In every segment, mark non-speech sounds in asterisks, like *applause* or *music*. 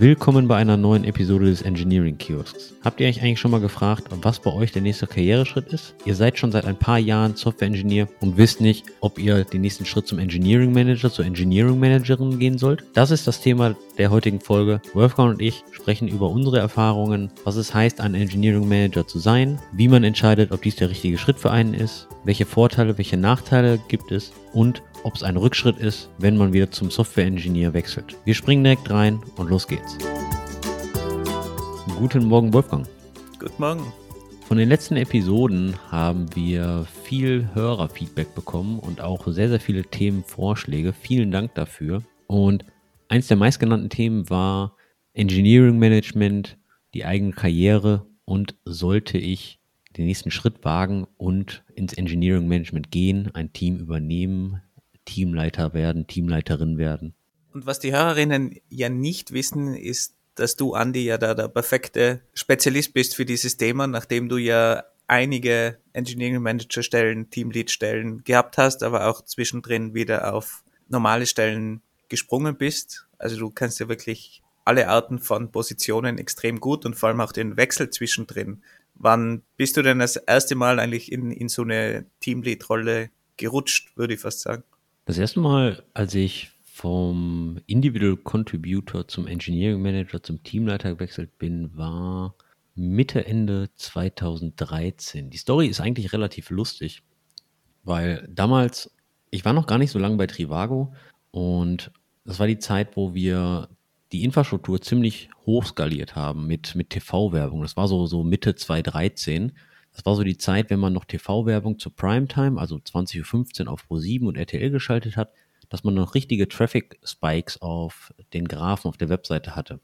Willkommen bei einer neuen Episode des Engineering Kiosks. Habt ihr euch eigentlich schon mal gefragt, was bei euch der nächste Karriereschritt ist? Ihr seid schon seit ein paar Jahren Software Engineer und wisst nicht, ob ihr den nächsten Schritt zum Engineering Manager, zur Engineering Managerin gehen sollt? Das ist das Thema der heutigen Folge. Wolfgang und ich sprechen über unsere Erfahrungen, was es heißt, ein Engineering Manager zu sein, wie man entscheidet, ob dies der richtige Schritt für einen ist, welche Vorteile, welche Nachteile gibt es und ob es ein Rückschritt ist, wenn man wieder zum Software-Engineer wechselt. Wir springen direkt rein und los geht's. Guten Morgen, Wolfgang. Guten Morgen. Von den letzten Episoden haben wir viel Hörerfeedback bekommen und auch sehr, sehr viele Themenvorschläge. Vielen Dank dafür. Und eins der meistgenannten Themen war Engineering Management, die eigene Karriere und sollte ich den nächsten Schritt wagen und ins Engineering Management gehen, ein Team übernehmen, Teamleiter werden, Teamleiterin werden. Und was die Hörerinnen ja nicht wissen, ist, dass du, Andi, ja da der perfekte Spezialist bist für dieses Thema, nachdem du ja einige Engineering Manager Stellen, Teamlead Stellen gehabt hast, aber auch zwischendrin wieder auf normale Stellen gesprungen bist. Also du kannst ja wirklich alle Arten von Positionen extrem gut und vor allem auch den Wechsel zwischendrin. Wann bist du denn das erste Mal eigentlich in, in so eine Teamlead-Rolle gerutscht, würde ich fast sagen? Das erste Mal, als ich vom Individual Contributor zum Engineering Manager zum Teamleiter gewechselt bin, war Mitte, Ende 2013. Die Story ist eigentlich relativ lustig, weil damals, ich war noch gar nicht so lange bei Trivago und das war die Zeit, wo wir die Infrastruktur ziemlich hoch skaliert haben mit, mit TV-Werbung. Das war so, so Mitte 2013. Das war so die Zeit, wenn man noch TV-Werbung zur Primetime, also 20.15 Uhr auf Pro7 und RTL geschaltet hat, dass man noch richtige Traffic-Spikes auf den Graphen auf der Webseite hatte.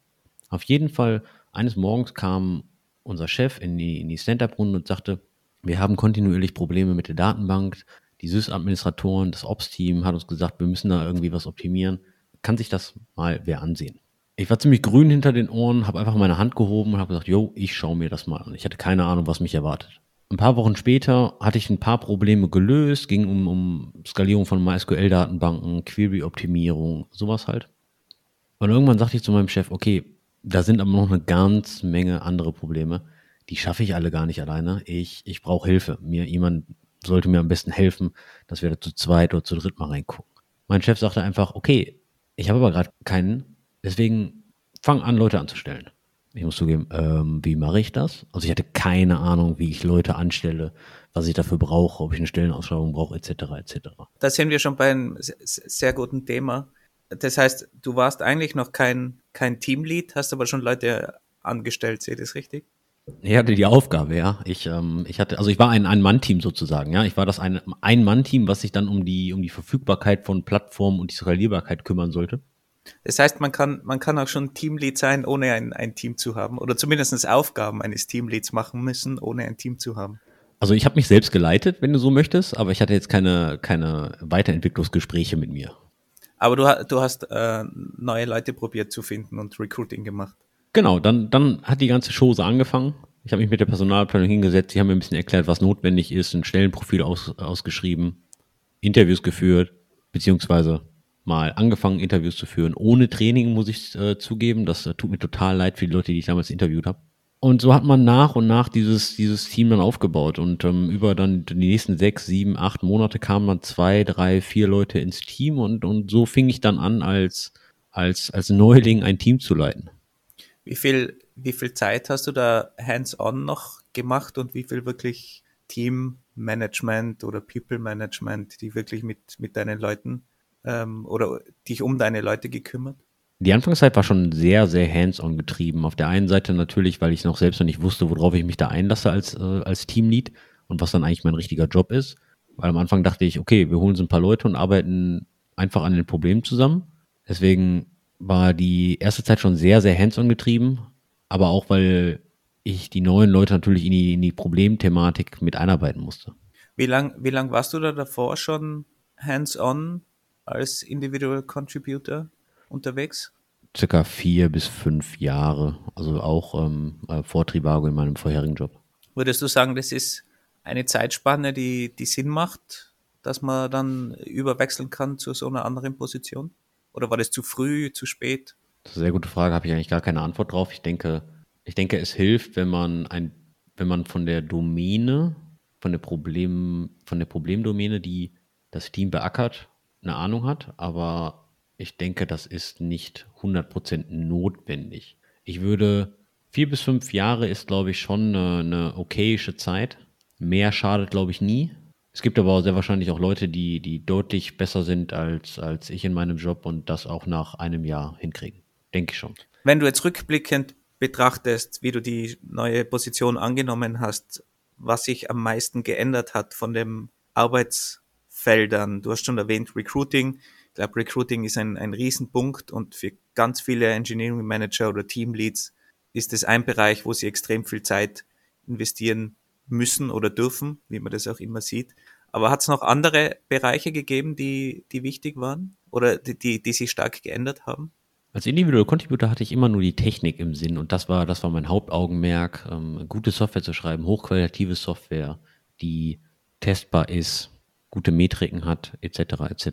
Auf jeden Fall, eines Morgens kam unser Chef in die, in die Stand-Up-Runde und sagte, wir haben kontinuierlich Probleme mit der Datenbank. Die SysAdministratoren, das Ops-Team hat uns gesagt, wir müssen da irgendwie was optimieren. Kann sich das mal wer ansehen? Ich war ziemlich grün hinter den Ohren, habe einfach meine Hand gehoben und habe gesagt, yo, ich schaue mir das mal an. Ich hatte keine Ahnung, was mich erwartet. Ein paar Wochen später hatte ich ein paar Probleme gelöst, ging um, um Skalierung von MySQL-Datenbanken, Query-Optimierung, sowas halt. Und irgendwann sagte ich zu meinem Chef, okay, da sind aber noch eine ganz Menge andere Probleme. Die schaffe ich alle gar nicht alleine. Ich, ich brauche Hilfe. Mir jemand sollte mir am besten helfen, dass wir da zu zweit oder zu dritt mal reingucken. Mein Chef sagte einfach, okay, ich habe aber gerade keinen, deswegen fang an, Leute anzustellen. Ich muss zugeben, ähm, wie mache ich das? Also ich hatte keine Ahnung, wie ich Leute anstelle, was ich dafür brauche, ob ich eine Stellenausschreibung brauche, etc. etc. Da sind wir schon bei einem sehr guten Thema. Das heißt, du warst eigentlich noch kein, kein Teamlead, hast aber schon Leute angestellt, sehe ich das richtig? Ich hatte die Aufgabe, ja. Ich, ähm, ich hatte, also ich war ein Ein-Mann-Team sozusagen, ja. Ich war das ein Ein-Mann-Team, was sich dann um die, um die Verfügbarkeit von Plattformen und die Skalierbarkeit kümmern sollte. Das heißt, man kann, man kann auch schon Teamlead sein, ohne ein, ein Team zu haben. Oder zumindest Aufgaben eines Teamleads machen müssen, ohne ein Team zu haben. Also ich habe mich selbst geleitet, wenn du so möchtest, aber ich hatte jetzt keine, keine Weiterentwicklungsgespräche mit mir. Aber du, du hast äh, neue Leute probiert zu finden und Recruiting gemacht. Genau, dann, dann hat die ganze Chose angefangen. Ich habe mich mit der Personalplanung hingesetzt, die haben mir ein bisschen erklärt, was notwendig ist, ein Stellenprofil aus, ausgeschrieben, Interviews geführt, beziehungsweise mal angefangen, Interviews zu führen, ohne Training, muss ich äh, zugeben. Das äh, tut mir total leid für die Leute, die ich damals interviewt habe. Und so hat man nach und nach dieses, dieses Team dann aufgebaut. Und ähm, über dann die nächsten sechs, sieben, acht Monate kamen dann zwei, drei, vier Leute ins Team und, und so fing ich dann an, als, als, als Neuling ein Team zu leiten. Wie viel, wie viel Zeit hast du da hands-on noch gemacht und wie viel wirklich Teammanagement oder People Management, die wirklich mit, mit deinen Leuten ähm, oder dich um deine Leute gekümmert? Die Anfangszeit war schon sehr, sehr hands-on getrieben. Auf der einen Seite natürlich, weil ich noch selbst noch nicht wusste, worauf ich mich da einlasse als, äh, als Teamlead und was dann eigentlich mein richtiger Job ist. Weil am Anfang dachte ich, okay, wir holen so ein paar Leute und arbeiten einfach an den Problemen zusammen. Deswegen war die erste Zeit schon sehr, sehr hands-on getrieben, aber auch, weil ich die neuen Leute natürlich in die, in die Problemthematik mit einarbeiten musste. Wie lang, wie lang warst du da davor schon hands-on als Individual Contributor unterwegs? Circa vier bis fünf Jahre, also auch ähm, äh, vor Trivago in meinem vorherigen Job. Würdest du sagen, das ist eine Zeitspanne, die, die Sinn macht, dass man dann überwechseln kann zu so einer anderen Position? Oder war das zu früh, zu spät? Das ist eine sehr gute Frage, habe ich eigentlich gar keine Antwort drauf. Ich denke, ich denke, es hilft, wenn man ein, wenn man von der Domäne, von der Problem, von der Problemdomäne, die das Team beackert, eine Ahnung hat, aber ich denke, das ist nicht 100% notwendig. Ich würde, vier bis fünf Jahre ist, glaube ich, schon eine, eine okayische Zeit. Mehr schadet, glaube ich, nie. Es gibt aber sehr wahrscheinlich auch Leute, die, die deutlich besser sind als, als ich in meinem Job und das auch nach einem Jahr hinkriegen. Denke ich schon. Wenn du jetzt rückblickend betrachtest, wie du die neue Position angenommen hast, was sich am meisten geändert hat von den Arbeitsfeldern. Du hast schon erwähnt Recruiting. Ich glaube, Recruiting ist ein, ein Riesenpunkt und für ganz viele Engineering Manager oder Teamleads ist es ein Bereich, wo sie extrem viel Zeit investieren müssen oder dürfen, wie man das auch immer sieht. Aber hat es noch andere Bereiche gegeben, die, die wichtig waren oder die, die, die sich stark geändert haben? Als Individual Contributor hatte ich immer nur die Technik im Sinn und das war, das war mein Hauptaugenmerk, ähm, gute Software zu schreiben, hochqualitative Software, die testbar ist, gute Metriken hat, etc. etc.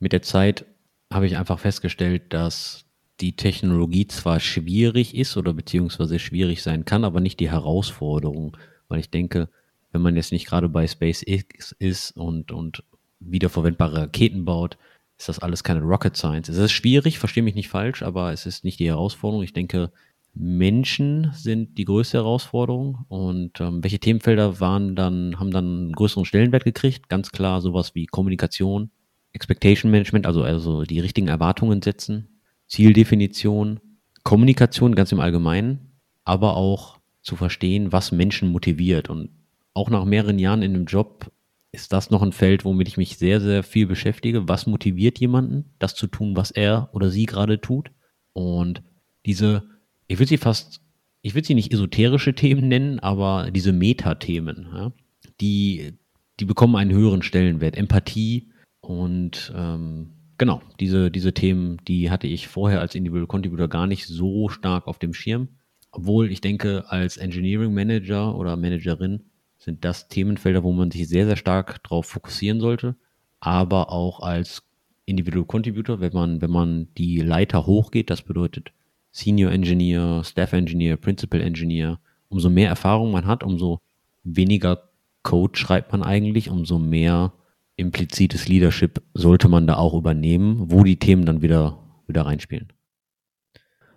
Mit der Zeit habe ich einfach festgestellt, dass die Technologie zwar schwierig ist oder beziehungsweise schwierig sein kann, aber nicht die Herausforderung weil ich denke, wenn man jetzt nicht gerade bei SpaceX ist und, und wiederverwendbare Raketen baut, ist das alles keine Rocket Science. Es ist schwierig, verstehe mich nicht falsch, aber es ist nicht die Herausforderung. Ich denke, Menschen sind die größte Herausforderung und ähm, welche Themenfelder waren dann, haben dann einen größeren Stellenwert gekriegt? Ganz klar sowas wie Kommunikation, Expectation Management, also, also die richtigen Erwartungen setzen, Zieldefinition, Kommunikation ganz im Allgemeinen, aber auch zu verstehen, was Menschen motiviert. Und auch nach mehreren Jahren in einem Job ist das noch ein Feld, womit ich mich sehr, sehr viel beschäftige. Was motiviert jemanden, das zu tun, was er oder sie gerade tut? Und diese, ich würde sie fast, ich würde sie nicht esoterische Themen nennen, aber diese Metathemen, ja, die, die bekommen einen höheren Stellenwert. Empathie und ähm, genau, diese, diese Themen, die hatte ich vorher als Individual Contributor gar nicht so stark auf dem Schirm. Obwohl ich denke, als Engineering Manager oder Managerin sind das Themenfelder, wo man sich sehr, sehr stark darauf fokussieren sollte. Aber auch als Individual Contributor, wenn man, wenn man die Leiter hochgeht, das bedeutet Senior Engineer, Staff Engineer, Principal Engineer, umso mehr Erfahrung man hat, umso weniger Code schreibt man eigentlich, umso mehr implizites Leadership sollte man da auch übernehmen, wo die Themen dann wieder, wieder reinspielen.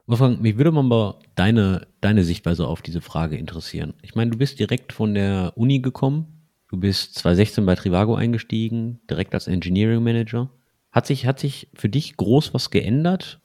Wolfgang, mich würde mal deine, deine Sichtweise auf diese Frage interessieren. Ich meine, du bist direkt von der Uni gekommen. Du bist 2016 bei Trivago eingestiegen, direkt als Engineering Manager. Hat sich, hat sich für dich groß was geändert?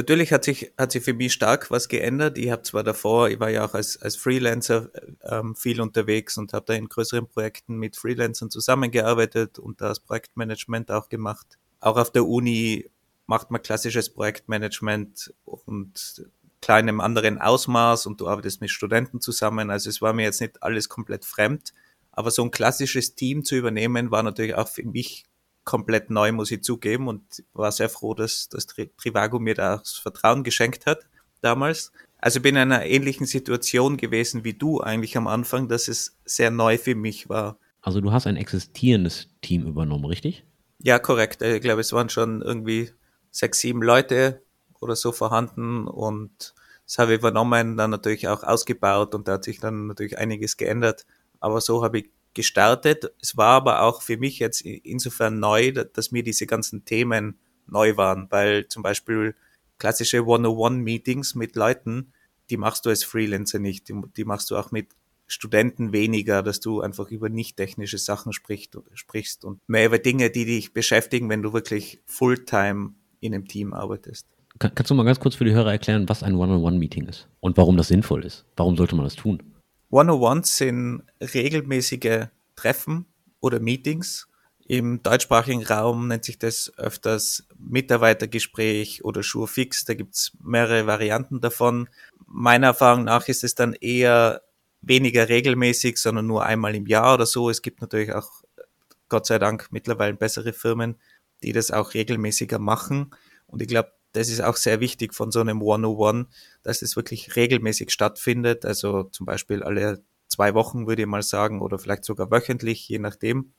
Natürlich hat sich, hat sich für mich stark was geändert. Ich habe zwar davor, ich war ja auch als, als Freelancer ähm, viel unterwegs und habe da in größeren Projekten mit Freelancern zusammengearbeitet und das Projektmanagement auch gemacht. Auch auf der Uni macht man klassisches Projektmanagement und kleinem anderen Ausmaß und du arbeitest mit Studenten zusammen. Also es war mir jetzt nicht alles komplett fremd. Aber so ein klassisches Team zu übernehmen, war natürlich auch für mich komplett neu, muss ich zugeben. Und war sehr froh, dass, dass Trivago mir das Vertrauen geschenkt hat damals. Also bin in einer ähnlichen Situation gewesen wie du eigentlich am Anfang, dass es sehr neu für mich war. Also du hast ein existierendes Team übernommen, richtig? Ja, korrekt. Ich glaube, es waren schon irgendwie sechs, sieben Leute oder so vorhanden und das habe ich übernommen, dann natürlich auch ausgebaut und da hat sich dann natürlich einiges geändert. Aber so habe ich gestartet. Es war aber auch für mich jetzt insofern neu, dass mir diese ganzen Themen neu waren, weil zum Beispiel klassische One-on-One-Meetings mit Leuten, die machst du als Freelancer nicht. Die, die, machst du auch mit Studenten weniger, dass du einfach über nicht technische Sachen sprichst, sprichst und mehr über Dinge, die dich beschäftigen, wenn du wirklich Fulltime in einem Team arbeitest. Kann, kannst du mal ganz kurz für die Hörer erklären, was ein One-on-One-Meeting ist und warum das sinnvoll ist? Warum sollte man das tun? One-on-Ones sind regelmäßige Treffen oder Meetings. Im deutschsprachigen Raum nennt sich das öfters Mitarbeitergespräch oder Schurfix. Da gibt es mehrere Varianten davon. Meiner Erfahrung nach ist es dann eher weniger regelmäßig, sondern nur einmal im Jahr oder so. Es gibt natürlich auch, Gott sei Dank, mittlerweile bessere Firmen, die das auch regelmäßiger machen. Und ich glaube, das ist auch sehr wichtig von so einem 101, dass es wirklich regelmäßig stattfindet. Also zum Beispiel alle zwei Wochen würde ich mal sagen oder vielleicht sogar wöchentlich, je nachdem.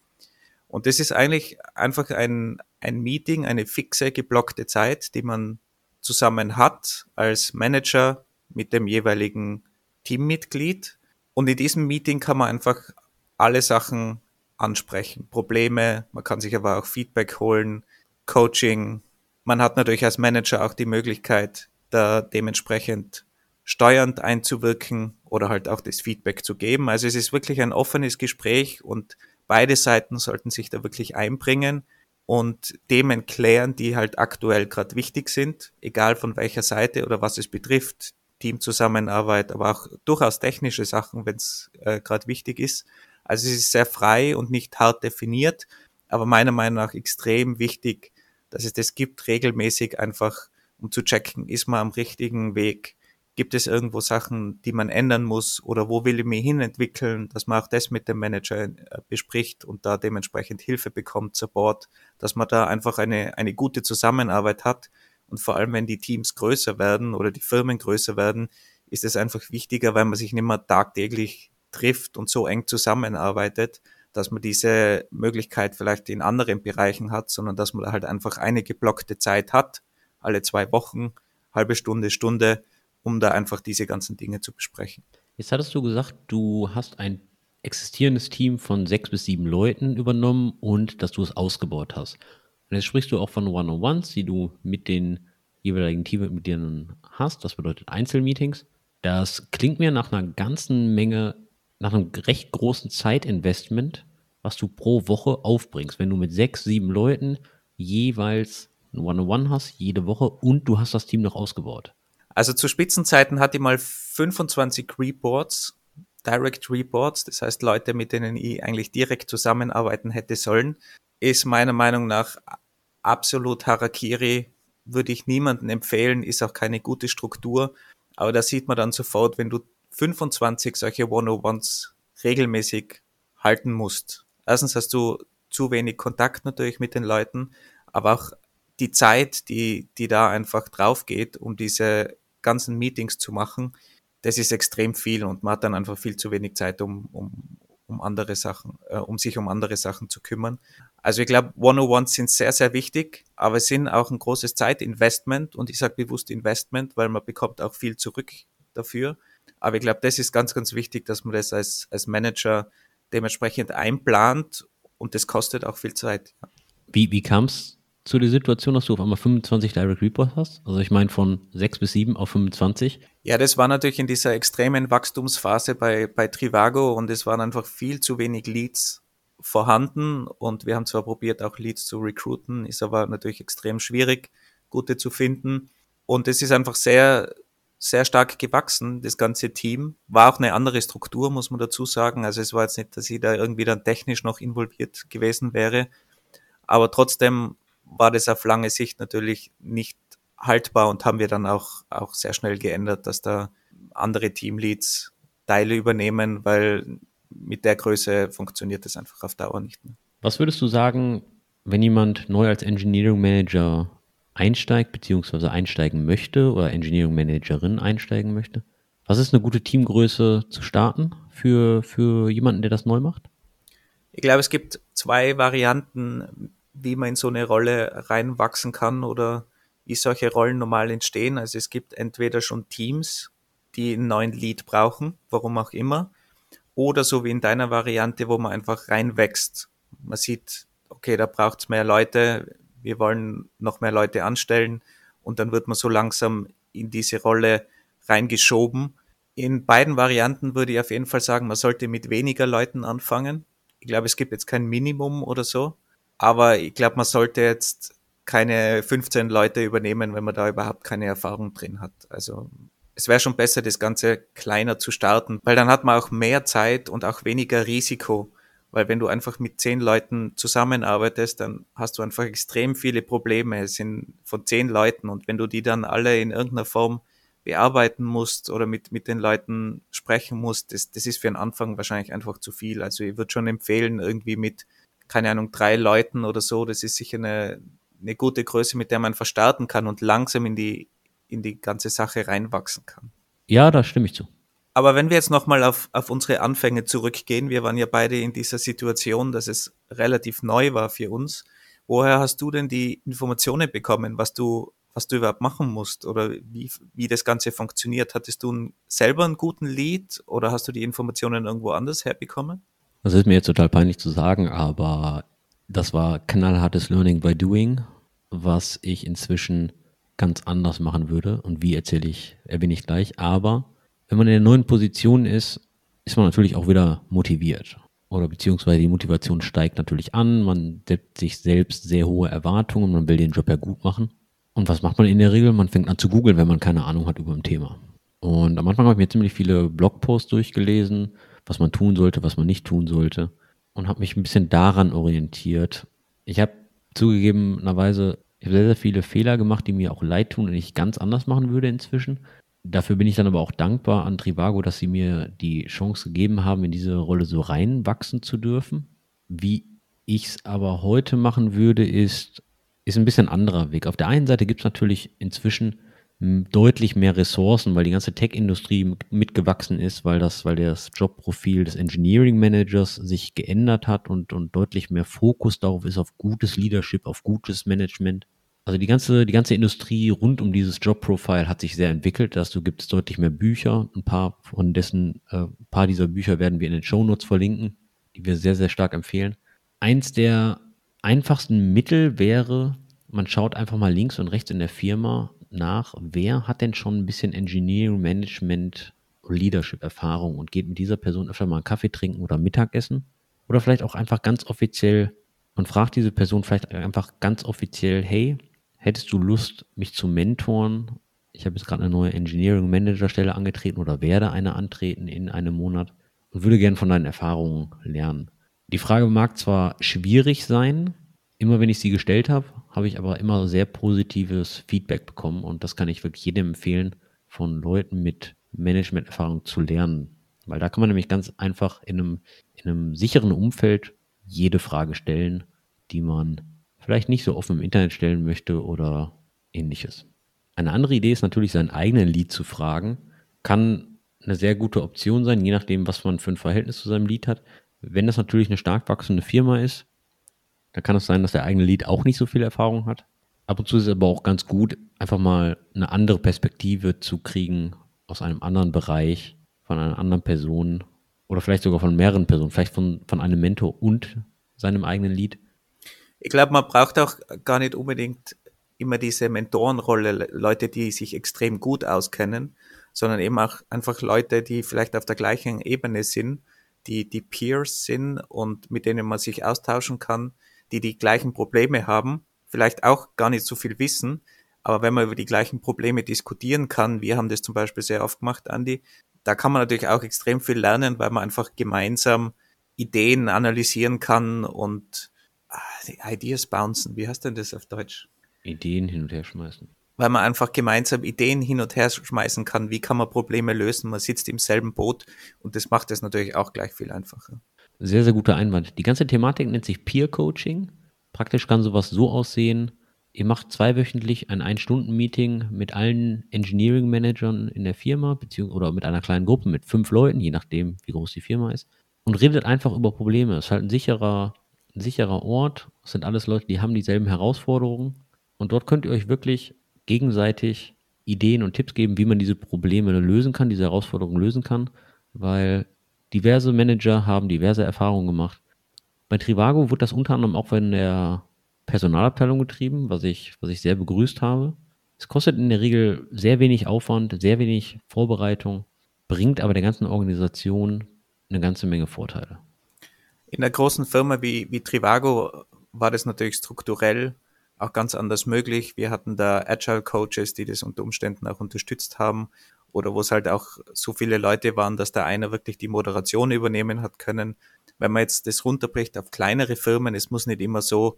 Und das ist eigentlich einfach ein, ein Meeting, eine fixe, geblockte Zeit, die man zusammen hat als Manager mit dem jeweiligen Teammitglied. Und in diesem Meeting kann man einfach alle Sachen ansprechen. Probleme, man kann sich aber auch Feedback holen, Coaching. Man hat natürlich als Manager auch die Möglichkeit, da dementsprechend steuernd einzuwirken oder halt auch das Feedback zu geben. Also es ist wirklich ein offenes Gespräch und beide Seiten sollten sich da wirklich einbringen und Themen klären, die halt aktuell gerade wichtig sind, egal von welcher Seite oder was es betrifft. Teamzusammenarbeit, aber auch durchaus technische Sachen, wenn es äh, gerade wichtig ist. Also es ist sehr frei und nicht hart definiert, aber meiner Meinung nach extrem wichtig, dass es das gibt, regelmäßig einfach, um zu checken, ist man am richtigen Weg, Gibt es irgendwo Sachen, die man ändern muss oder wo will ich mich hinentwickeln, dass man auch das mit dem Manager äh, bespricht und da dementsprechend Hilfe bekommt, Support, dass man da einfach eine, eine gute Zusammenarbeit hat. Und vor allem, wenn die Teams größer werden oder die Firmen größer werden, ist es einfach wichtiger, weil man sich nicht mehr tagtäglich trifft und so eng zusammenarbeitet, dass man diese Möglichkeit vielleicht in anderen Bereichen hat, sondern dass man halt einfach eine geblockte Zeit hat, alle zwei Wochen, halbe Stunde, Stunde, um da einfach diese ganzen Dinge zu besprechen. Jetzt hattest du gesagt, du hast ein existierendes Team von sechs bis sieben Leuten übernommen und dass du es ausgebaut hast. Und jetzt sprichst du auch von One-on-Ones, die du mit den jeweiligen Teammitgliedern hast. Das bedeutet Einzelmeetings. Das klingt mir nach einer ganzen Menge, nach einem recht großen Zeitinvestment, was du pro Woche aufbringst. Wenn du mit sechs, sieben Leuten jeweils ein One-on-One hast, jede Woche und du hast das Team noch ausgebaut. Also zu Spitzenzeiten hatte ich mal 25 Reports, Direct Reports, das heißt Leute, mit denen ich eigentlich direkt zusammenarbeiten hätte sollen, ist meiner Meinung nach absolut Harakiri, würde ich niemandem empfehlen, ist auch keine gute Struktur. Aber da sieht man dann sofort, wenn du 25 solche One-on-Ones regelmäßig halten musst. Erstens hast du zu wenig Kontakt natürlich mit den Leuten, aber auch die Zeit, die, die da einfach drauf geht, um diese ganzen Meetings zu machen, das ist extrem viel und man hat dann einfach viel zu wenig Zeit, um, um, um andere Sachen, äh, um sich um andere Sachen zu kümmern. Also ich glaube, One-on-Ones sind sehr, sehr wichtig, aber sind auch ein großes Zeitinvestment und ich sage bewusst Investment, weil man bekommt auch viel zurück dafür. Aber ich glaube, das ist ganz, ganz wichtig, dass man das als, als Manager dementsprechend einplant und das kostet auch viel Zeit. Wie, wie kam es zu der Situation, dass du auf einmal 25 Direct Reports hast? Also ich meine von 6 bis 7 auf 25. Ja, das war natürlich in dieser extremen Wachstumsphase bei, bei Trivago und es waren einfach viel zu wenig Leads vorhanden und wir haben zwar probiert, auch Leads zu recruiten, ist aber natürlich extrem schwierig, gute zu finden. Und es ist einfach sehr, sehr stark gewachsen, das ganze Team. War auch eine andere Struktur, muss man dazu sagen. Also es war jetzt nicht, dass ich da irgendwie dann technisch noch involviert gewesen wäre. Aber trotzdem war das auf lange Sicht natürlich nicht haltbar und haben wir dann auch, auch sehr schnell geändert, dass da andere Teamleads Teile übernehmen, weil mit der Größe funktioniert das einfach auf Dauer nicht mehr. Was würdest du sagen, wenn jemand neu als Engineering Manager einsteigt, beziehungsweise einsteigen möchte oder Engineering Managerin einsteigen möchte? Was ist eine gute Teamgröße zu starten für, für jemanden, der das neu macht? Ich glaube, es gibt zwei Varianten, wie man in so eine Rolle reinwachsen kann oder wie solche Rollen normal entstehen. Also es gibt entweder schon Teams, die einen neuen Lead brauchen, warum auch immer, oder so wie in deiner Variante, wo man einfach reinwächst. Man sieht, okay, da braucht es mehr Leute, wir wollen noch mehr Leute anstellen und dann wird man so langsam in diese Rolle reingeschoben. In beiden Varianten würde ich auf jeden Fall sagen, man sollte mit weniger Leuten anfangen. Ich glaube, es gibt jetzt kein Minimum oder so. Aber ich glaube, man sollte jetzt keine 15 Leute übernehmen, wenn man da überhaupt keine Erfahrung drin hat. Also es wäre schon besser, das Ganze kleiner zu starten, weil dann hat man auch mehr Zeit und auch weniger Risiko. Weil wenn du einfach mit zehn Leuten zusammenarbeitest, dann hast du einfach extrem viele Probleme. Es sind von zehn Leuten und wenn du die dann alle in irgendeiner Form bearbeiten musst oder mit, mit den Leuten sprechen musst, das, das ist für den Anfang wahrscheinlich einfach zu viel. Also ich würde schon empfehlen, irgendwie mit keine Ahnung, drei Leuten oder so, das ist sicher eine, eine gute Größe, mit der man verstarten kann und langsam in die, in die ganze Sache reinwachsen kann. Ja, da stimme ich zu. Aber wenn wir jetzt nochmal auf, auf unsere Anfänge zurückgehen, wir waren ja beide in dieser Situation, dass es relativ neu war für uns. Woher hast du denn die Informationen bekommen, was du was du überhaupt machen musst oder wie, wie das Ganze funktioniert. Hattest du einen, selber einen guten Lead oder hast du die Informationen irgendwo anders herbekommen? Das ist mir jetzt total peinlich zu sagen, aber das war knallhartes Learning by Doing, was ich inzwischen ganz anders machen würde. Und wie erzähle ich, erwähne ich gleich. Aber wenn man in der neuen Position ist, ist man natürlich auch wieder motiviert. Oder beziehungsweise die Motivation steigt natürlich an. Man setzt sich selbst sehr hohe Erwartungen. Man will den Job ja gut machen. Und was macht man in der Regel? Man fängt an zu googeln, wenn man keine Ahnung hat über ein Thema. Und am Anfang habe ich mir ziemlich viele Blogposts durchgelesen, was man tun sollte, was man nicht tun sollte. Und habe mich ein bisschen daran orientiert. Ich habe zugegebenerweise ich habe sehr, sehr viele Fehler gemacht, die mir auch leid tun und ich ganz anders machen würde inzwischen. Dafür bin ich dann aber auch dankbar an Trivago, dass sie mir die Chance gegeben haben, in diese Rolle so reinwachsen zu dürfen. Wie ich es aber heute machen würde, ist, ist ein bisschen anderer Weg. Auf der einen Seite gibt es natürlich inzwischen deutlich mehr Ressourcen, weil die ganze Tech-Industrie mitgewachsen ist, weil das, weil das Jobprofil des Engineering Managers sich geändert hat und, und deutlich mehr Fokus darauf ist auf gutes Leadership, auf gutes Management. Also die ganze, die ganze Industrie rund um dieses Jobprofil hat sich sehr entwickelt. Dazu gibt es deutlich mehr Bücher. Ein paar von dessen, äh, ein paar dieser Bücher werden wir in den Show Notes verlinken, die wir sehr, sehr stark empfehlen. Eins der einfachsten Mittel wäre, man schaut einfach mal links und rechts in der Firma nach, wer hat denn schon ein bisschen Engineering, Management, Leadership-Erfahrung und geht mit dieser Person öfter mal einen Kaffee trinken oder Mittagessen. Oder vielleicht auch einfach ganz offiziell und fragt diese Person vielleicht einfach ganz offiziell, hey, hättest du Lust, mich zu mentoren? Ich habe jetzt gerade eine neue Engineering Manager Stelle angetreten oder werde eine antreten in einem Monat und würde gerne von deinen Erfahrungen lernen. Die Frage mag zwar schwierig sein, immer wenn ich sie gestellt habe, habe ich aber immer sehr positives Feedback bekommen und das kann ich wirklich jedem empfehlen, von Leuten mit Management-Erfahrung zu lernen. Weil da kann man nämlich ganz einfach in einem, in einem sicheren Umfeld jede Frage stellen, die man vielleicht nicht so offen im Internet stellen möchte oder ähnliches. Eine andere Idee ist natürlich, seinen eigenen Lied zu fragen. Kann eine sehr gute Option sein, je nachdem, was man für ein Verhältnis zu seinem Lied hat. Wenn das natürlich eine stark wachsende Firma ist, da kann es sein, dass der eigene Lead auch nicht so viel Erfahrung hat. Ab und zu ist es aber auch ganz gut, einfach mal eine andere Perspektive zu kriegen aus einem anderen Bereich, von einer anderen Person oder vielleicht sogar von mehreren Personen, vielleicht von, von einem Mentor und seinem eigenen Lead. Ich glaube, man braucht auch gar nicht unbedingt immer diese Mentorenrolle, Leute, die sich extrem gut auskennen, sondern eben auch einfach Leute, die vielleicht auf der gleichen Ebene sind, die die Peers sind und mit denen man sich austauschen kann, die die gleichen Probleme haben, vielleicht auch gar nicht so viel wissen, aber wenn man über die gleichen Probleme diskutieren kann, wir haben das zum Beispiel sehr oft gemacht, Andy, da kann man natürlich auch extrem viel lernen, weil man einfach gemeinsam Ideen analysieren kann und ah, Ideas bouncen. Wie heißt denn das auf Deutsch? Ideen hin und her schmeißen. Weil man einfach gemeinsam Ideen hin und her schmeißen kann. Wie kann man Probleme lösen? Man sitzt im selben Boot und das macht es natürlich auch gleich viel einfacher. Sehr, sehr guter Einwand. Die ganze Thematik nennt sich Peer Coaching. Praktisch kann sowas so aussehen. Ihr macht zweiwöchentlich ein Ein-Stunden-Meeting mit allen Engineering-Managern in der Firma, beziehungsweise oder mit einer kleinen Gruppe mit fünf Leuten, je nachdem, wie groß die Firma ist, und redet einfach über Probleme. Es ist halt ein sicherer, sicherer Ort. Es sind alles Leute, die haben dieselben Herausforderungen. Und dort könnt ihr euch wirklich gegenseitig Ideen und Tipps geben, wie man diese Probleme lösen kann, diese Herausforderungen lösen kann, weil Diverse Manager haben diverse Erfahrungen gemacht. Bei Trivago wird das unter anderem auch von der Personalabteilung getrieben, was ich, was ich sehr begrüßt habe. Es kostet in der Regel sehr wenig Aufwand, sehr wenig Vorbereitung, bringt aber der ganzen Organisation eine ganze Menge Vorteile. In einer großen Firma wie, wie Trivago war das natürlich strukturell auch ganz anders möglich. Wir hatten da Agile Coaches, die das unter Umständen auch unterstützt haben oder wo es halt auch so viele Leute waren, dass da einer wirklich die Moderation übernehmen hat können. Wenn man jetzt das runterbricht auf kleinere Firmen, es muss nicht immer so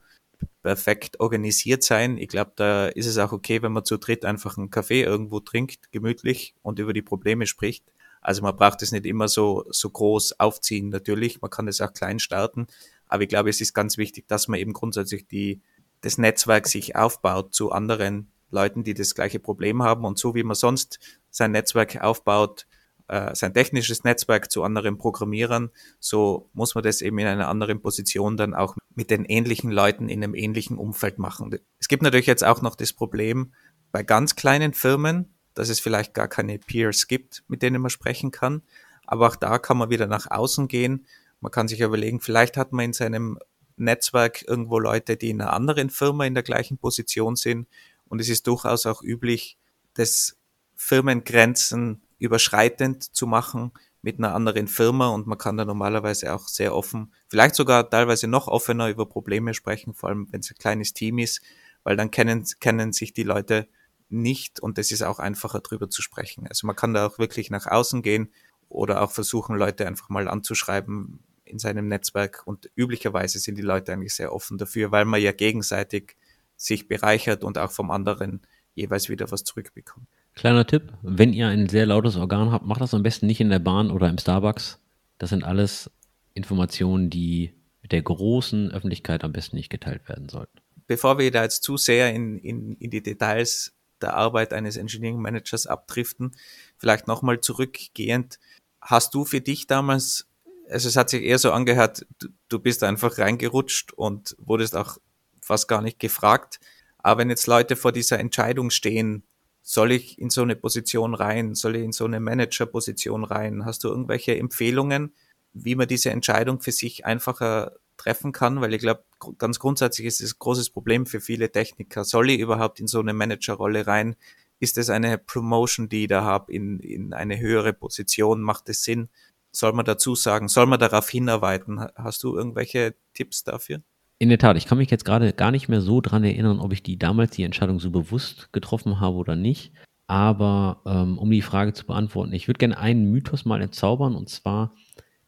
perfekt organisiert sein. Ich glaube, da ist es auch okay, wenn man zu dritt einfach einen Kaffee irgendwo trinkt, gemütlich und über die Probleme spricht. Also man braucht es nicht immer so, so groß aufziehen, natürlich. Man kann es auch klein starten. Aber ich glaube, es ist ganz wichtig, dass man eben grundsätzlich die, das Netzwerk sich aufbaut zu anderen Leuten, die das gleiche Problem haben. Und so wie man sonst sein Netzwerk aufbaut, äh, sein technisches Netzwerk zu anderen Programmierern, so muss man das eben in einer anderen Position dann auch mit den ähnlichen Leuten in einem ähnlichen Umfeld machen. Es gibt natürlich jetzt auch noch das Problem, bei ganz kleinen Firmen, dass es vielleicht gar keine Peers gibt, mit denen man sprechen kann. Aber auch da kann man wieder nach außen gehen. Man kann sich überlegen, vielleicht hat man in seinem Netzwerk irgendwo Leute, die in einer anderen Firma in der gleichen Position sind. Und es ist durchaus auch üblich, das Firmengrenzen überschreitend zu machen mit einer anderen Firma und man kann da normalerweise auch sehr offen, vielleicht sogar teilweise noch offener über Probleme sprechen, vor allem wenn es ein kleines Team ist, weil dann kennen, kennen sich die Leute nicht und es ist auch einfacher drüber zu sprechen. Also man kann da auch wirklich nach außen gehen oder auch versuchen, Leute einfach mal anzuschreiben in seinem Netzwerk und üblicherweise sind die Leute eigentlich sehr offen dafür, weil man ja gegenseitig sich bereichert und auch vom anderen jeweils wieder was zurückbekommt. Kleiner Tipp, wenn ihr ein sehr lautes Organ habt, macht das am besten nicht in der Bahn oder im Starbucks. Das sind alles Informationen, die mit der großen Öffentlichkeit am besten nicht geteilt werden sollten. Bevor wir da jetzt zu sehr in, in, in die Details der Arbeit eines Engineering Managers abdriften, vielleicht nochmal zurückgehend, hast du für dich damals, also es hat sich eher so angehört, du, du bist einfach reingerutscht und wurdest auch fast gar nicht gefragt. Aber wenn jetzt Leute vor dieser Entscheidung stehen, soll ich in so eine Position rein? Soll ich in so eine Manager-Position rein? Hast du irgendwelche Empfehlungen, wie man diese Entscheidung für sich einfacher treffen kann? Weil ich glaube, ganz grundsätzlich ist es ein großes Problem für viele Techniker. Soll ich überhaupt in so eine Manager-Rolle rein? Ist es eine Promotion, die ich da habe, in, in eine höhere Position? Macht es Sinn? Soll man dazu sagen? Soll man darauf hinarbeiten? Hast du irgendwelche Tipps dafür? In der Tat, ich kann mich jetzt gerade gar nicht mehr so dran erinnern, ob ich die damals die Entscheidung so bewusst getroffen habe oder nicht. Aber ähm, um die Frage zu beantworten, ich würde gerne einen Mythos mal entzaubern und zwar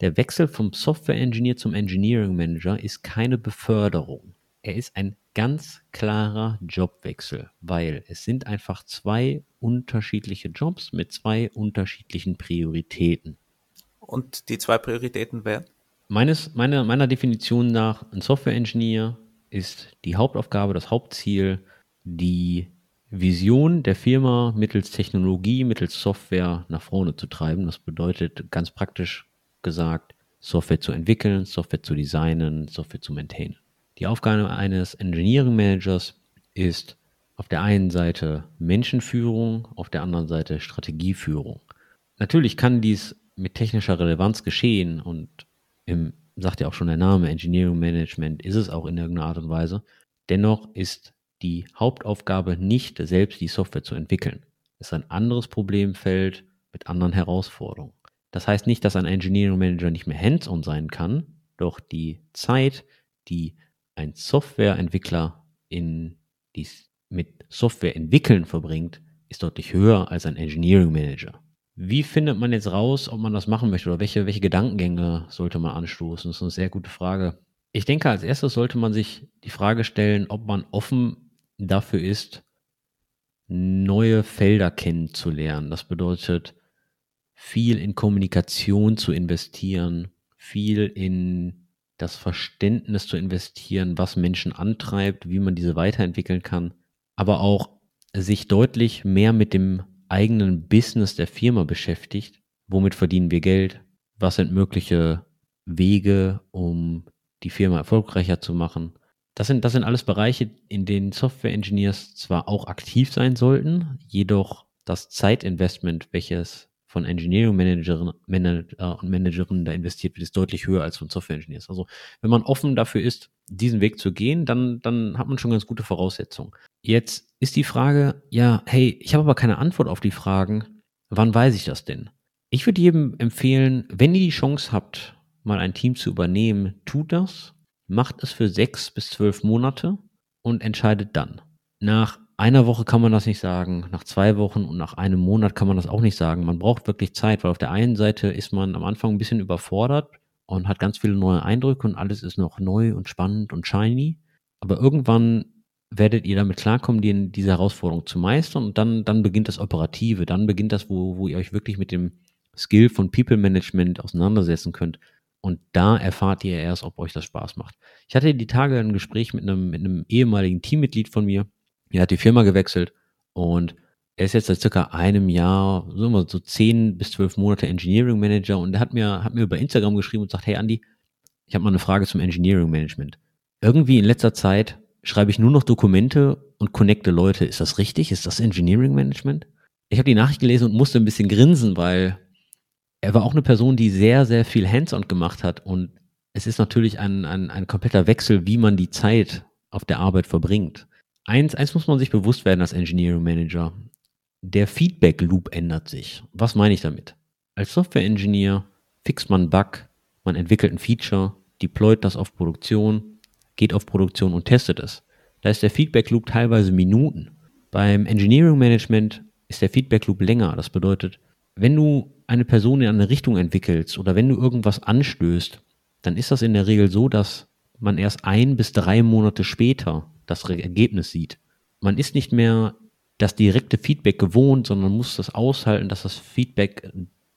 der Wechsel vom Software Engineer zum Engineering Manager ist keine Beförderung. Er ist ein ganz klarer Jobwechsel, weil es sind einfach zwei unterschiedliche Jobs mit zwei unterschiedlichen Prioritäten. Und die zwei Prioritäten wären? Meines, meiner, meiner Definition nach, ein Software-Engineer ist die Hauptaufgabe, das Hauptziel, die Vision der Firma mittels Technologie, mittels Software nach vorne zu treiben. Das bedeutet ganz praktisch gesagt, Software zu entwickeln, Software zu designen, Software zu maintainen. Die Aufgabe eines Engineering Managers ist auf der einen Seite Menschenführung, auf der anderen Seite Strategieführung. Natürlich kann dies mit technischer Relevanz geschehen und im, sagt ja auch schon der Name, Engineering Management, ist es auch in irgendeiner Art und Weise. Dennoch ist die Hauptaufgabe nicht selbst die Software zu entwickeln. Es ist ein anderes Problemfeld mit anderen Herausforderungen. Das heißt nicht, dass ein Engineering Manager nicht mehr hands-on sein kann, doch die Zeit, die ein Softwareentwickler in dies mit Software entwickeln verbringt, ist deutlich höher als ein Engineering Manager. Wie findet man jetzt raus, ob man das machen möchte oder welche, welche Gedankengänge sollte man anstoßen? Das ist eine sehr gute Frage. Ich denke, als erstes sollte man sich die Frage stellen, ob man offen dafür ist, neue Felder kennenzulernen. Das bedeutet, viel in Kommunikation zu investieren, viel in das Verständnis zu investieren, was Menschen antreibt, wie man diese weiterentwickeln kann, aber auch sich deutlich mehr mit dem eigenen Business der Firma beschäftigt. Womit verdienen wir Geld? Was sind mögliche Wege, um die Firma erfolgreicher zu machen? Das sind, das sind alles Bereiche, in denen Software-Engineers zwar auch aktiv sein sollten, jedoch das Zeitinvestment, welches von Engineering Managerinnen Manager und Managerinnen da investiert wird, ist deutlich höher als von Software Engineers. Also wenn man offen dafür ist, diesen Weg zu gehen, dann, dann hat man schon ganz gute Voraussetzungen. Jetzt ist die Frage, ja, hey, ich habe aber keine Antwort auf die Fragen, wann weiß ich das denn? Ich würde jedem empfehlen, wenn ihr die Chance habt, mal ein Team zu übernehmen, tut das, macht es für sechs bis zwölf Monate und entscheidet dann. Nach einer Woche kann man das nicht sagen, nach zwei Wochen und nach einem Monat kann man das auch nicht sagen. Man braucht wirklich Zeit, weil auf der einen Seite ist man am Anfang ein bisschen überfordert und hat ganz viele neue Eindrücke und alles ist noch neu und spannend und shiny. Aber irgendwann werdet ihr damit klarkommen, die, diese Herausforderung zu meistern und dann, dann beginnt das Operative, dann beginnt das, wo, wo ihr euch wirklich mit dem Skill von People Management auseinandersetzen könnt. Und da erfahrt ihr erst, ob euch das Spaß macht. Ich hatte die Tage ein Gespräch mit einem, mit einem ehemaligen Teammitglied von mir, er hat die Firma gewechselt und er ist jetzt seit circa einem Jahr, so immer so zehn bis zwölf Monate Engineering Manager und er hat mir, hat mir über Instagram geschrieben und sagt, hey Andy, ich habe mal eine Frage zum Engineering Management. Irgendwie in letzter Zeit schreibe ich nur noch Dokumente und connecte Leute. Ist das richtig? Ist das Engineering Management? Ich habe die Nachricht gelesen und musste ein bisschen grinsen, weil er war auch eine Person, die sehr, sehr viel Hands-on gemacht hat. Und es ist natürlich ein, ein, ein kompletter Wechsel, wie man die Zeit auf der Arbeit verbringt. Eins, eins muss man sich bewusst werden als Engineering Manager. Der Feedback Loop ändert sich. Was meine ich damit? Als Software Engineer fixt man Bug, man entwickelt ein Feature, deployt das auf Produktion, geht auf Produktion und testet es. Da ist der Feedback Loop teilweise Minuten. Beim Engineering Management ist der Feedback Loop länger. Das bedeutet, wenn du eine Person in eine Richtung entwickelst oder wenn du irgendwas anstößt, dann ist das in der Regel so, dass man erst ein bis drei Monate später das Ergebnis sieht. Man ist nicht mehr das direkte Feedback gewohnt, sondern muss das aushalten, dass das Feedback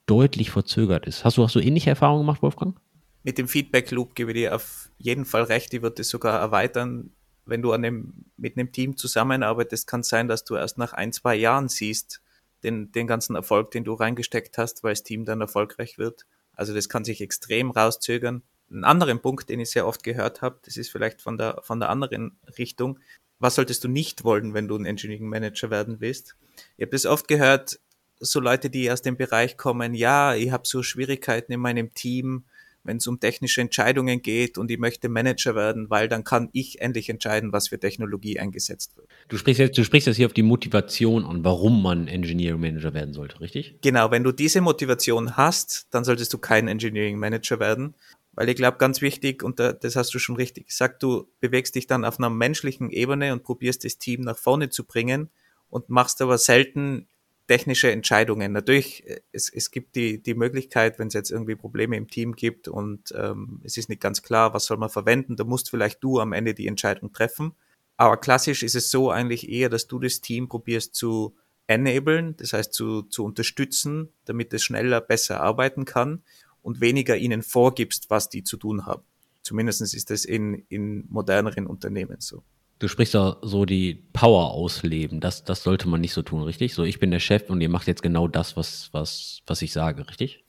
deutlich verzögert ist. Hast du, hast du ähnliche Erfahrungen gemacht, Wolfgang? Mit dem Feedback Loop gebe ich dir auf jeden Fall recht. Ich würde es sogar erweitern. Wenn du dem, mit einem Team zusammenarbeitest, kann es sein, dass du erst nach ein, zwei Jahren siehst, den, den ganzen Erfolg, den du reingesteckt hast, weil das Team dann erfolgreich wird. Also das kann sich extrem rauszögern. Ein anderen Punkt, den ich sehr oft gehört habe, das ist vielleicht von der, von der anderen Richtung. Was solltest du nicht wollen, wenn du ein Engineering Manager werden willst? Ich habe das oft gehört, so Leute, die aus dem Bereich kommen, ja, ich habe so Schwierigkeiten in meinem Team, wenn es um technische Entscheidungen geht und ich möchte Manager werden, weil dann kann ich endlich entscheiden, was für Technologie eingesetzt wird. Du sprichst jetzt, du sprichst jetzt hier auf die Motivation an, warum man Engineering Manager werden sollte, richtig? Genau, wenn du diese Motivation hast, dann solltest du kein Engineering Manager werden. Weil ich glaube, ganz wichtig, und das hast du schon richtig gesagt, du bewegst dich dann auf einer menschlichen Ebene und probierst das Team nach vorne zu bringen und machst aber selten technische Entscheidungen. Natürlich, äh, es, es gibt die, die Möglichkeit, wenn es jetzt irgendwie Probleme im Team gibt und ähm, es ist nicht ganz klar, was soll man verwenden, da musst vielleicht du am Ende die Entscheidung treffen. Aber klassisch ist es so eigentlich eher, dass du das Team probierst zu enablen, das heißt zu, zu unterstützen, damit es schneller, besser arbeiten kann und weniger ihnen vorgibst, was die zu tun haben. Zumindest ist das in, in moderneren Unternehmen so. Du sprichst da so die Power ausleben. Das, das sollte man nicht so tun, richtig? So, ich bin der Chef und ihr macht jetzt genau das, was, was, was ich sage, richtig?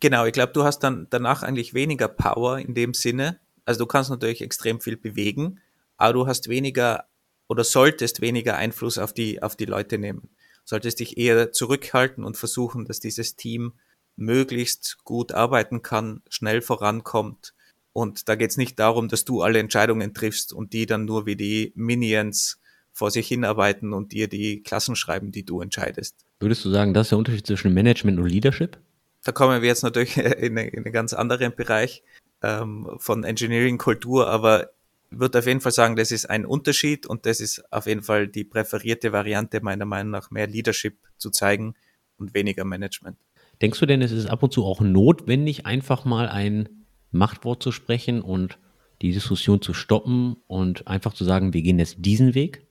Genau, ich glaube, du hast dann danach eigentlich weniger Power in dem Sinne. Also du kannst natürlich extrem viel bewegen, aber du hast weniger oder solltest weniger Einfluss auf die, auf die Leute nehmen. Solltest dich eher zurückhalten und versuchen, dass dieses Team möglichst gut arbeiten kann, schnell vorankommt und da geht es nicht darum, dass du alle Entscheidungen triffst und die dann nur wie die Minions vor sich hinarbeiten und dir die Klassen schreiben, die du entscheidest. Würdest du sagen, das ist der Unterschied zwischen Management und Leadership? Da kommen wir jetzt natürlich *laughs* in, eine, in einen ganz anderen Bereich ähm, von Engineering-Kultur, aber ich würde auf jeden Fall sagen, das ist ein Unterschied und das ist auf jeden Fall die präferierte Variante meiner Meinung nach, mehr Leadership zu zeigen und weniger Management. Denkst du denn, es ist ab und zu auch notwendig, einfach mal ein Machtwort zu sprechen und die Diskussion zu stoppen und einfach zu sagen, wir gehen jetzt diesen Weg?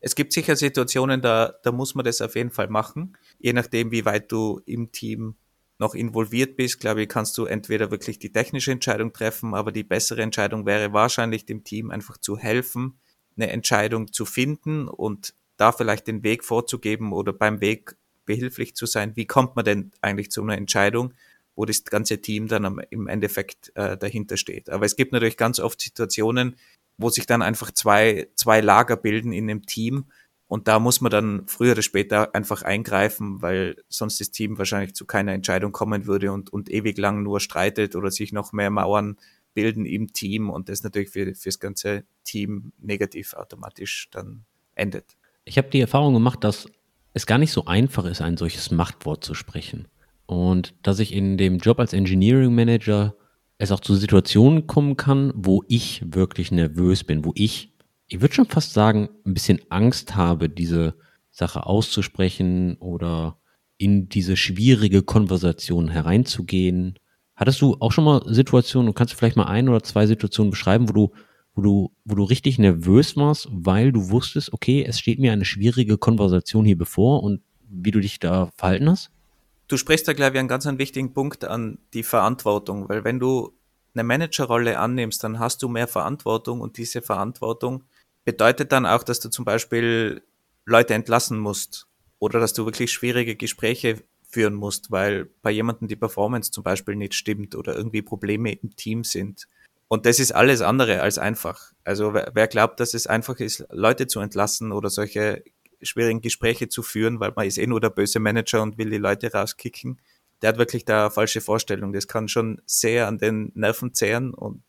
Es gibt sicher Situationen, da, da muss man das auf jeden Fall machen. Je nachdem, wie weit du im Team noch involviert bist, glaube ich, kannst du entweder wirklich die technische Entscheidung treffen, aber die bessere Entscheidung wäre wahrscheinlich dem Team einfach zu helfen, eine Entscheidung zu finden und da vielleicht den Weg vorzugeben oder beim Weg behilflich zu sein. Wie kommt man denn eigentlich zu einer Entscheidung? wo das ganze Team dann am, im Endeffekt äh, dahinter steht. Aber es gibt natürlich ganz oft Situationen, wo sich dann einfach zwei, zwei Lager bilden in einem Team und da muss man dann früher oder später einfach eingreifen, weil sonst das Team wahrscheinlich zu keiner Entscheidung kommen würde und, und ewig lang nur streitet oder sich noch mehr Mauern bilden im Team und das natürlich für, für das ganze Team negativ automatisch dann endet. Ich habe die Erfahrung gemacht, dass es gar nicht so einfach ist, ein solches Machtwort zu sprechen. Und dass ich in dem Job als Engineering Manager es auch zu Situationen kommen kann, wo ich wirklich nervös bin, wo ich, ich würde schon fast sagen, ein bisschen Angst habe, diese Sache auszusprechen oder in diese schwierige Konversation hereinzugehen. Hattest du auch schon mal Situationen, du kannst vielleicht mal ein oder zwei Situationen beschreiben, wo du, wo du, wo du richtig nervös warst, weil du wusstest, okay, es steht mir eine schwierige Konversation hier bevor und wie du dich da verhalten hast? Du sprichst da, glaube ich, einen ganz einen wichtigen Punkt an die Verantwortung, weil wenn du eine Managerrolle annimmst, dann hast du mehr Verantwortung und diese Verantwortung bedeutet dann auch, dass du zum Beispiel Leute entlassen musst oder dass du wirklich schwierige Gespräche führen musst, weil bei jemandem die Performance zum Beispiel nicht stimmt oder irgendwie Probleme im Team sind. Und das ist alles andere als einfach. Also wer, wer glaubt, dass es einfach ist, Leute zu entlassen oder solche schwierigen Gespräche zu führen, weil man ist eh nur der böse Manager und will die Leute rauskicken, der hat wirklich da falsche Vorstellung. Das kann schon sehr an den Nerven zehren und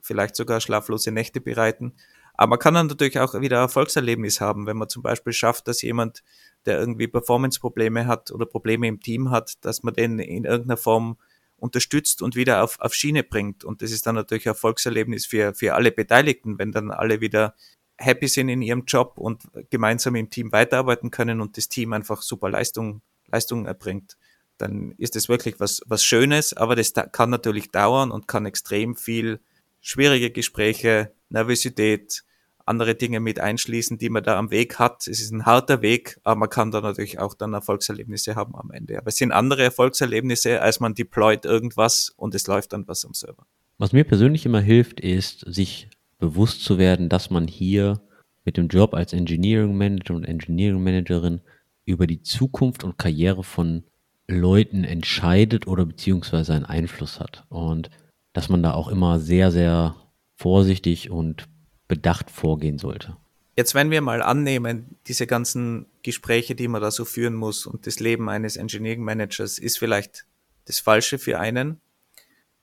vielleicht sogar schlaflose Nächte bereiten. Aber man kann dann natürlich auch wieder Erfolgserlebnis haben, wenn man zum Beispiel schafft, dass jemand, der irgendwie Performance-Probleme hat oder Probleme im Team hat, dass man den in irgendeiner Form unterstützt und wieder auf, auf Schiene bringt. Und das ist dann natürlich ein Erfolgserlebnis für, für alle Beteiligten, wenn dann alle wieder happy sind in ihrem Job und gemeinsam im Team weiterarbeiten können und das Team einfach super Leistung, Leistung erbringt. Dann ist das wirklich was, was Schönes, aber das kann natürlich dauern und kann extrem viel schwierige Gespräche, Nervosität, andere Dinge mit einschließen, die man da am Weg hat. Es ist ein harter Weg, aber man kann da natürlich auch dann Erfolgserlebnisse haben am Ende. Aber es sind andere Erfolgserlebnisse, als man deployt irgendwas und es läuft dann was am Server. Was mir persönlich immer hilft, ist, sich bewusst zu werden, dass man hier mit dem Job als Engineering Manager und Engineering Managerin über die Zukunft und Karriere von Leuten entscheidet oder beziehungsweise einen Einfluss hat. Und dass man da auch immer sehr, sehr vorsichtig und bedacht vorgehen sollte. Jetzt, wenn wir mal annehmen, diese ganzen Gespräche, die man da so führen muss und das Leben eines Engineering Managers ist vielleicht das Falsche für einen.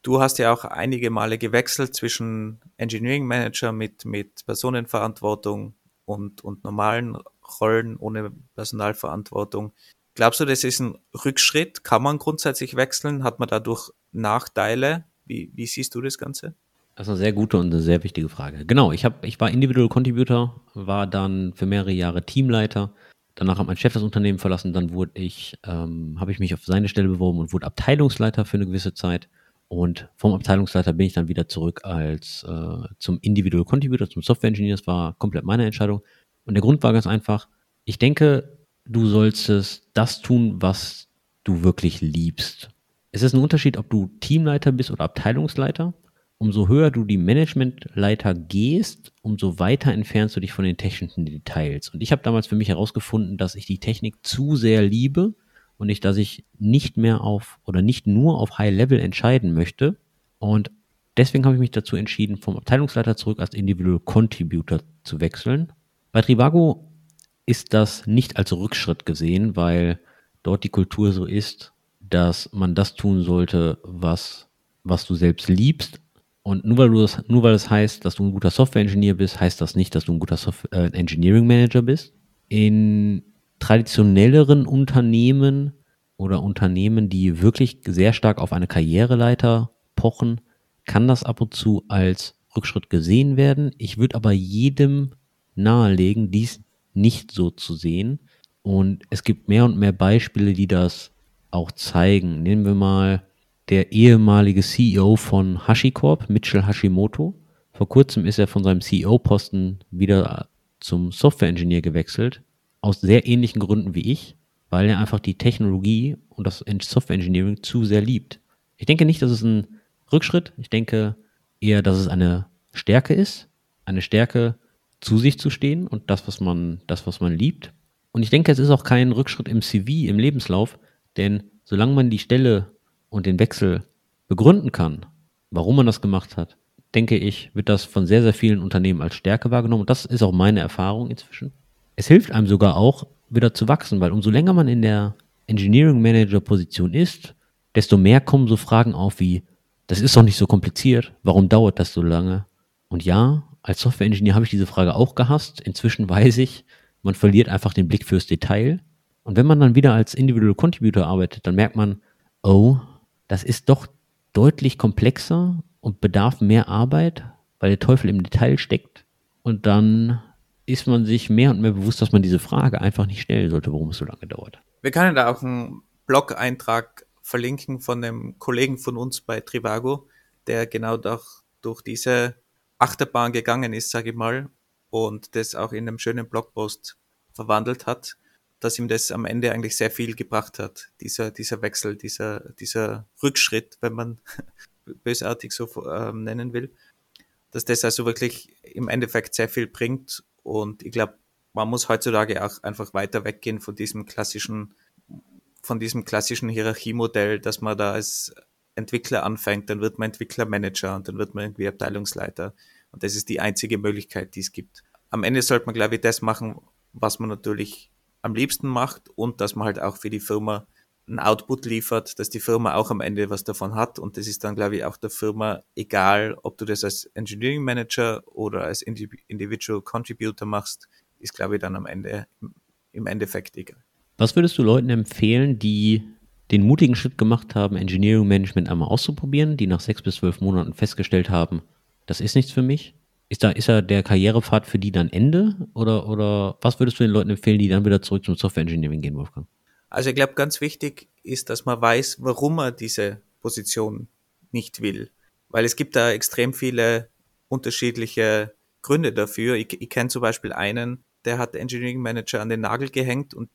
Du hast ja auch einige Male gewechselt zwischen Engineering Manager mit, mit Personenverantwortung und, und normalen Rollen ohne Personalverantwortung. Glaubst du, das ist ein Rückschritt? Kann man grundsätzlich wechseln? Hat man dadurch Nachteile? Wie, wie siehst du das Ganze? Das ist eine sehr gute und eine sehr wichtige Frage. Genau, ich, hab, ich war Individual Contributor, war dann für mehrere Jahre Teamleiter. Danach hat mein Chef das Unternehmen verlassen. Dann wurde ich, ähm, habe ich mich auf seine Stelle beworben und wurde Abteilungsleiter für eine gewisse Zeit. Und vom Abteilungsleiter bin ich dann wieder zurück als äh, zum Individual Contributor, zum Software Engineer. Das war komplett meine Entscheidung. Und der Grund war ganz einfach. Ich denke, du solltest das tun, was du wirklich liebst. Es ist ein Unterschied, ob du Teamleiter bist oder Abteilungsleiter umso höher du die Managementleiter gehst, umso weiter entfernst du dich von den technischen Details. Und ich habe damals für mich herausgefunden, dass ich die Technik zu sehr liebe und ich, dass ich nicht mehr auf oder nicht nur auf High Level entscheiden möchte. Und deswegen habe ich mich dazu entschieden, vom Abteilungsleiter zurück als Individual Contributor zu wechseln. Bei Trivago ist das nicht als Rückschritt gesehen, weil dort die Kultur so ist, dass man das tun sollte, was, was du selbst liebst, und nur weil du das, nur weil das heißt, dass du ein guter Software-Engineer bist, heißt das nicht, dass du ein guter Software äh, Engineering Manager bist. In traditionelleren Unternehmen oder Unternehmen, die wirklich sehr stark auf eine Karriereleiter pochen, kann das ab und zu als Rückschritt gesehen werden. Ich würde aber jedem nahelegen, dies nicht so zu sehen. Und es gibt mehr und mehr Beispiele, die das auch zeigen. Nehmen wir mal der ehemalige CEO von HashiCorp, Mitchell Hashimoto. Vor kurzem ist er von seinem CEO-Posten wieder zum Software-Engineer gewechselt, aus sehr ähnlichen Gründen wie ich, weil er einfach die Technologie und das Software-Engineering zu sehr liebt. Ich denke nicht, dass es ein Rückschritt, ich denke eher, dass es eine Stärke ist, eine Stärke, zu sich zu stehen und das, was man, das, was man liebt. Und ich denke, es ist auch kein Rückschritt im CV, im Lebenslauf, denn solange man die Stelle und den Wechsel begründen kann, warum man das gemacht hat, denke ich, wird das von sehr, sehr vielen Unternehmen als Stärke wahrgenommen. Und das ist auch meine Erfahrung inzwischen. Es hilft einem sogar auch, wieder zu wachsen, weil umso länger man in der Engineering Manager Position ist, desto mehr kommen so Fragen auf wie, das ist doch nicht so kompliziert, warum dauert das so lange? Und ja, als Software Engineer habe ich diese Frage auch gehasst. Inzwischen weiß ich, man verliert einfach den Blick fürs Detail. Und wenn man dann wieder als Individual Contributor arbeitet, dann merkt man, oh, das ist doch deutlich komplexer und bedarf mehr Arbeit, weil der Teufel im Detail steckt. Und dann ist man sich mehr und mehr bewusst, dass man diese Frage einfach nicht stellen sollte, warum es so lange dauert. Wir können da auch einen Blog-Eintrag verlinken von einem Kollegen von uns bei Trivago, der genau durch, durch diese Achterbahn gegangen ist, sage ich mal, und das auch in einem schönen Blogpost verwandelt hat dass ihm das am Ende eigentlich sehr viel gebracht hat, dieser, dieser Wechsel, dieser, dieser Rückschritt, wenn man *laughs* bösartig so ähm, nennen will, dass das also wirklich im Endeffekt sehr viel bringt und ich glaube, man muss heutzutage auch einfach weiter weggehen von diesem klassischen, von diesem klassischen Hierarchiemodell, dass man da als Entwickler anfängt, dann wird man Entwicklermanager und dann wird man irgendwie Abteilungsleiter. Und das ist die einzige Möglichkeit, die es gibt. Am Ende sollte man, glaube ich, das machen, was man natürlich am liebsten macht und dass man halt auch für die Firma einen Output liefert, dass die Firma auch am Ende was davon hat. Und das ist dann, glaube ich, auch der Firma egal, ob du das als Engineering Manager oder als Individual Contributor machst, ist, glaube ich, dann am Ende im Endeffekt egal. Was würdest du Leuten empfehlen, die den mutigen Schritt gemacht haben, Engineering Management einmal auszuprobieren, die nach sechs bis zwölf Monaten festgestellt haben, das ist nichts für mich? Ist da, ist da der Karrierepfad für die dann Ende? Oder, oder was würdest du den Leuten empfehlen, die dann wieder zurück zum Software Engineering gehen, Wolfgang? Also ich glaube, ganz wichtig ist, dass man weiß, warum er diese Position nicht will. Weil es gibt da extrem viele unterschiedliche Gründe dafür. Ich, ich kenne zum Beispiel einen, der hat Engineering Manager an den Nagel gehängt und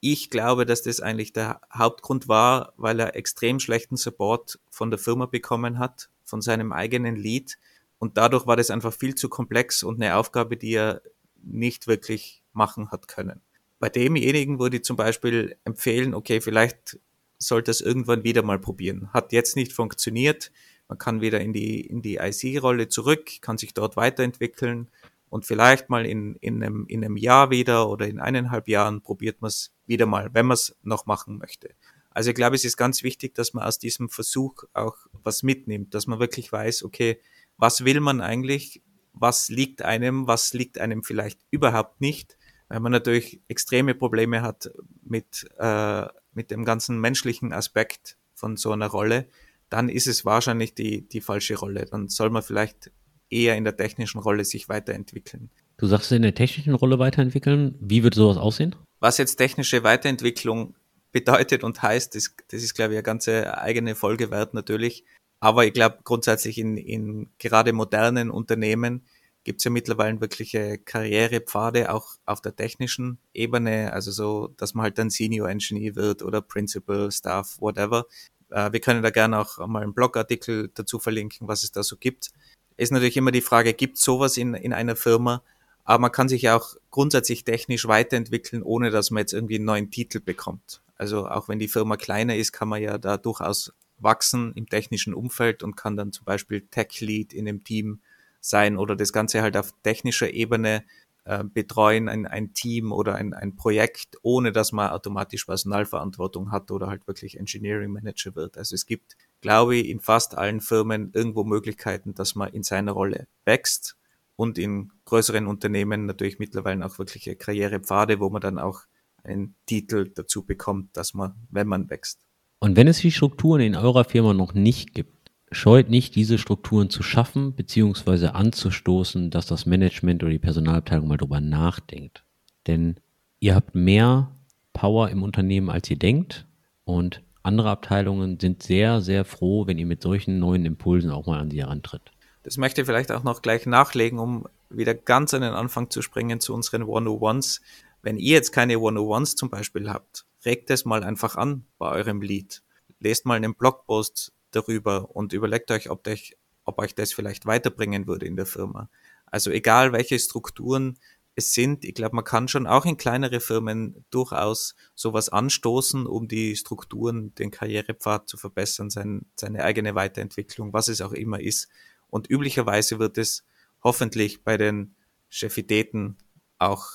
ich glaube, dass das eigentlich der Hauptgrund war, weil er extrem schlechten Support von der Firma bekommen hat, von seinem eigenen Lead. Und dadurch war das einfach viel zu komplex und eine Aufgabe, die er nicht wirklich machen hat können. Bei demjenigen würde ich zum Beispiel empfehlen, okay, vielleicht sollte es irgendwann wieder mal probieren. Hat jetzt nicht funktioniert. Man kann wieder in die, in die IC-Rolle zurück, kann sich dort weiterentwickeln und vielleicht mal in, in, einem, in einem Jahr wieder oder in eineinhalb Jahren probiert man es wieder mal, wenn man es noch machen möchte. Also ich glaube, es ist ganz wichtig, dass man aus diesem Versuch auch was mitnimmt, dass man wirklich weiß, okay, was will man eigentlich, was liegt einem, was liegt einem vielleicht überhaupt nicht, weil man natürlich extreme Probleme hat mit, äh, mit dem ganzen menschlichen Aspekt von so einer Rolle, dann ist es wahrscheinlich die, die falsche Rolle. Dann soll man vielleicht eher in der technischen Rolle sich weiterentwickeln. Du sagst in der technischen Rolle weiterentwickeln. Wie würde sowas aussehen? Was jetzt technische Weiterentwicklung bedeutet und heißt, das, das ist, glaube ich, eine ganze eigene Folge wert natürlich. Aber ich glaube, grundsätzlich in, in gerade modernen Unternehmen gibt es ja mittlerweile wirkliche Karrierepfade, auch auf der technischen Ebene, also so, dass man halt dann Senior Engineer wird oder Principal, Staff, whatever. Äh, wir können da gerne auch mal einen Blogartikel dazu verlinken, was es da so gibt ist natürlich immer die Frage, gibt sowas in, in einer Firma? Aber man kann sich ja auch grundsätzlich technisch weiterentwickeln, ohne dass man jetzt irgendwie einen neuen Titel bekommt. Also auch wenn die Firma kleiner ist, kann man ja da durchaus wachsen im technischen Umfeld und kann dann zum Beispiel Tech Lead in einem Team sein oder das Ganze halt auf technischer Ebene äh, betreuen, ein, ein Team oder ein, ein Projekt, ohne dass man automatisch Personalverantwortung hat oder halt wirklich Engineering Manager wird. Also es gibt glaube ich, in fast allen Firmen irgendwo Möglichkeiten, dass man in seiner Rolle wächst und in größeren Unternehmen natürlich mittlerweile auch wirkliche Karrierepfade, wo man dann auch einen Titel dazu bekommt, dass man, wenn man wächst. Und wenn es die Strukturen in eurer Firma noch nicht gibt, scheut nicht, diese Strukturen zu schaffen bzw. anzustoßen, dass das Management oder die Personalabteilung mal drüber nachdenkt. Denn ihr habt mehr Power im Unternehmen, als ihr denkt. Und andere Abteilungen sind sehr, sehr froh, wenn ihr mit solchen neuen Impulsen auch mal an sie herantritt. Das möchte ich vielleicht auch noch gleich nachlegen, um wieder ganz an den Anfang zu springen zu unseren 101s. Wenn ihr jetzt keine 101s zum Beispiel habt, regt es mal einfach an bei eurem Lied. Lest mal einen Blogpost darüber und überlegt euch, ob euch, ob euch das vielleicht weiterbringen würde in der Firma. Also egal, welche Strukturen es sind, ich glaube, man kann schon auch in kleinere Firmen durchaus sowas anstoßen, um die Strukturen, den Karrierepfad zu verbessern, sein, seine eigene Weiterentwicklung, was es auch immer ist. Und üblicherweise wird es hoffentlich bei den Chefitäten auch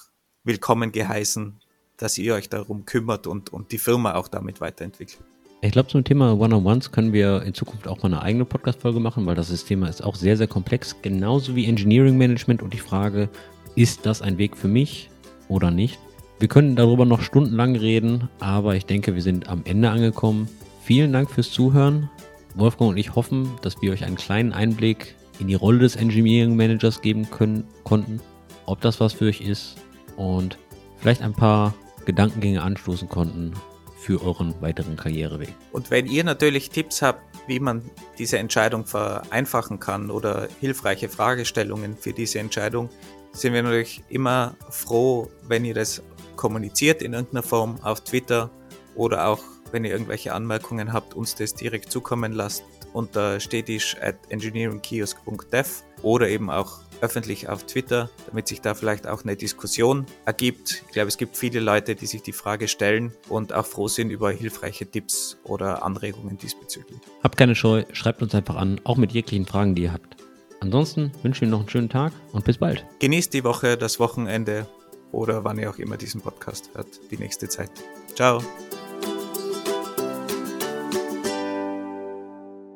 willkommen geheißen, dass ihr euch darum kümmert und, und die Firma auch damit weiterentwickelt. Ich glaube, zum Thema One-on-Ones können wir in Zukunft auch mal eine eigene Podcast-Folge machen, weil das Thema ist auch sehr, sehr komplex, genauso wie Engineering Management und die Frage, ist das ein Weg für mich oder nicht? Wir können darüber noch stundenlang reden, aber ich denke, wir sind am Ende angekommen. Vielen Dank fürs Zuhören. Wolfgang und ich hoffen, dass wir euch einen kleinen Einblick in die Rolle des Engineering Managers geben können, konnten, ob das was für euch ist und vielleicht ein paar Gedankengänge anstoßen konnten für euren weiteren Karriereweg. Und wenn ihr natürlich Tipps habt, wie man diese Entscheidung vereinfachen kann oder hilfreiche Fragestellungen für diese Entscheidung, sind wir natürlich immer froh, wenn ihr das kommuniziert in irgendeiner Form auf Twitter oder auch wenn ihr irgendwelche Anmerkungen habt, uns das direkt zukommen lasst unter stetisch at engineeringkiosk.dev oder eben auch öffentlich auf Twitter, damit sich da vielleicht auch eine Diskussion ergibt. Ich glaube, es gibt viele Leute, die sich die Frage stellen und auch froh sind über hilfreiche Tipps oder Anregungen diesbezüglich. Habt keine Scheu, schreibt uns einfach an, auch mit jeglichen Fragen, die ihr habt. Ansonsten wünsche ich Ihnen noch einen schönen Tag und bis bald. Genießt die Woche, das Wochenende oder wann ihr auch immer diesen Podcast hört, die nächste Zeit. Ciao.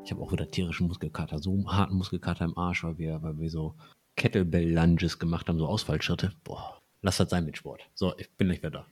Ich habe auch wieder tierischen Muskelkater, so einen harten Muskelkater im Arsch, weil wir, weil wir so Kettlebell-Lunges gemacht haben, so Ausfallschritte. Boah, lass das sein mit Sport. So, ich bin nicht mehr da.